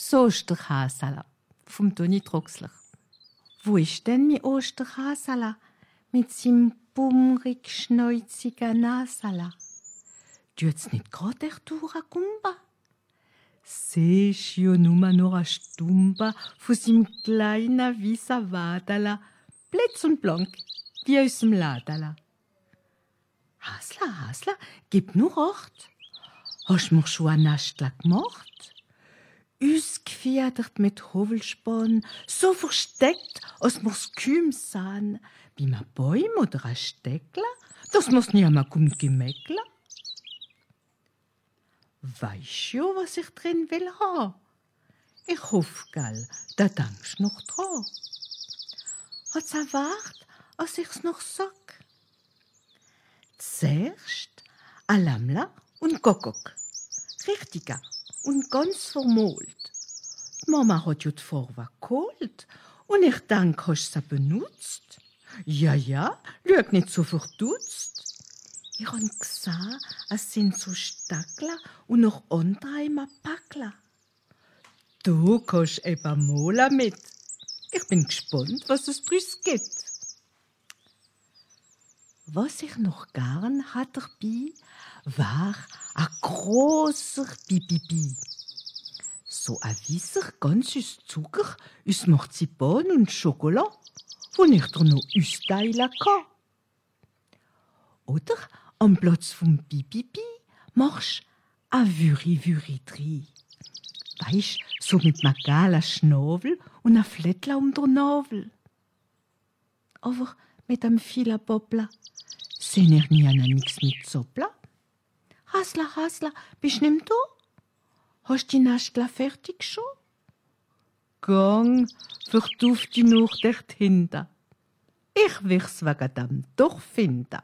So der Hasala vom Toni Troxler. Wo ist denn mi Osterhasala mit sim bummrig schneuziger Nasala? Tut's nicht grad der Tura Kumba? Sech jo nummer nur a Stumba fu sim kleiner wieser Wadala, blitz und blank, wie aus dem Ladala. Hasla, Hasla, gib nur Ort. Hast mir schon ein Nastla gemacht? Ausgefedert mit Hovelspann, so versteckt, als mir's kümm sahen, wie ma Bäum oder a Steckler, das muss nie einmal kommt Gemäckler. Weisst jo, was ich drin will ha? Ich hoff, gell, da denkst noch dran. Hat's erwart, als ich's noch sag? Zuerst a Lammler und Gokok. Richtiger und ganz vermolt. Die Mama hat jo d'Vorwa geholt und ich denk, hast sie benutzt. Ja, ja, schau nicht so verdutzt. Ich han gesehen, es sind so Stackler und noch andere im Packler. Du kannst eben mal mit. Ich bin gespannt, was es drüs gibt. Was ich noch gern hat dabei, war a großer Bibibi. So a weißer ganzes Zucker aus Marzipan und Schokolade, wo ich dir noch austeilen kann. Oder am Platz vom Bibibi machst a Würi-Würi drin. Weisst, so mit ma gala Schnabel und a Flettler um der Nabel. Aber mit vieler Poppler sehn ich nie an nix mit Zoppler. Hasla, Hasla, bist nimm du? Hast die Nastler fertig schon? Gang, verduft die noch dort hinter. Ich wir's wegen dem doch finden.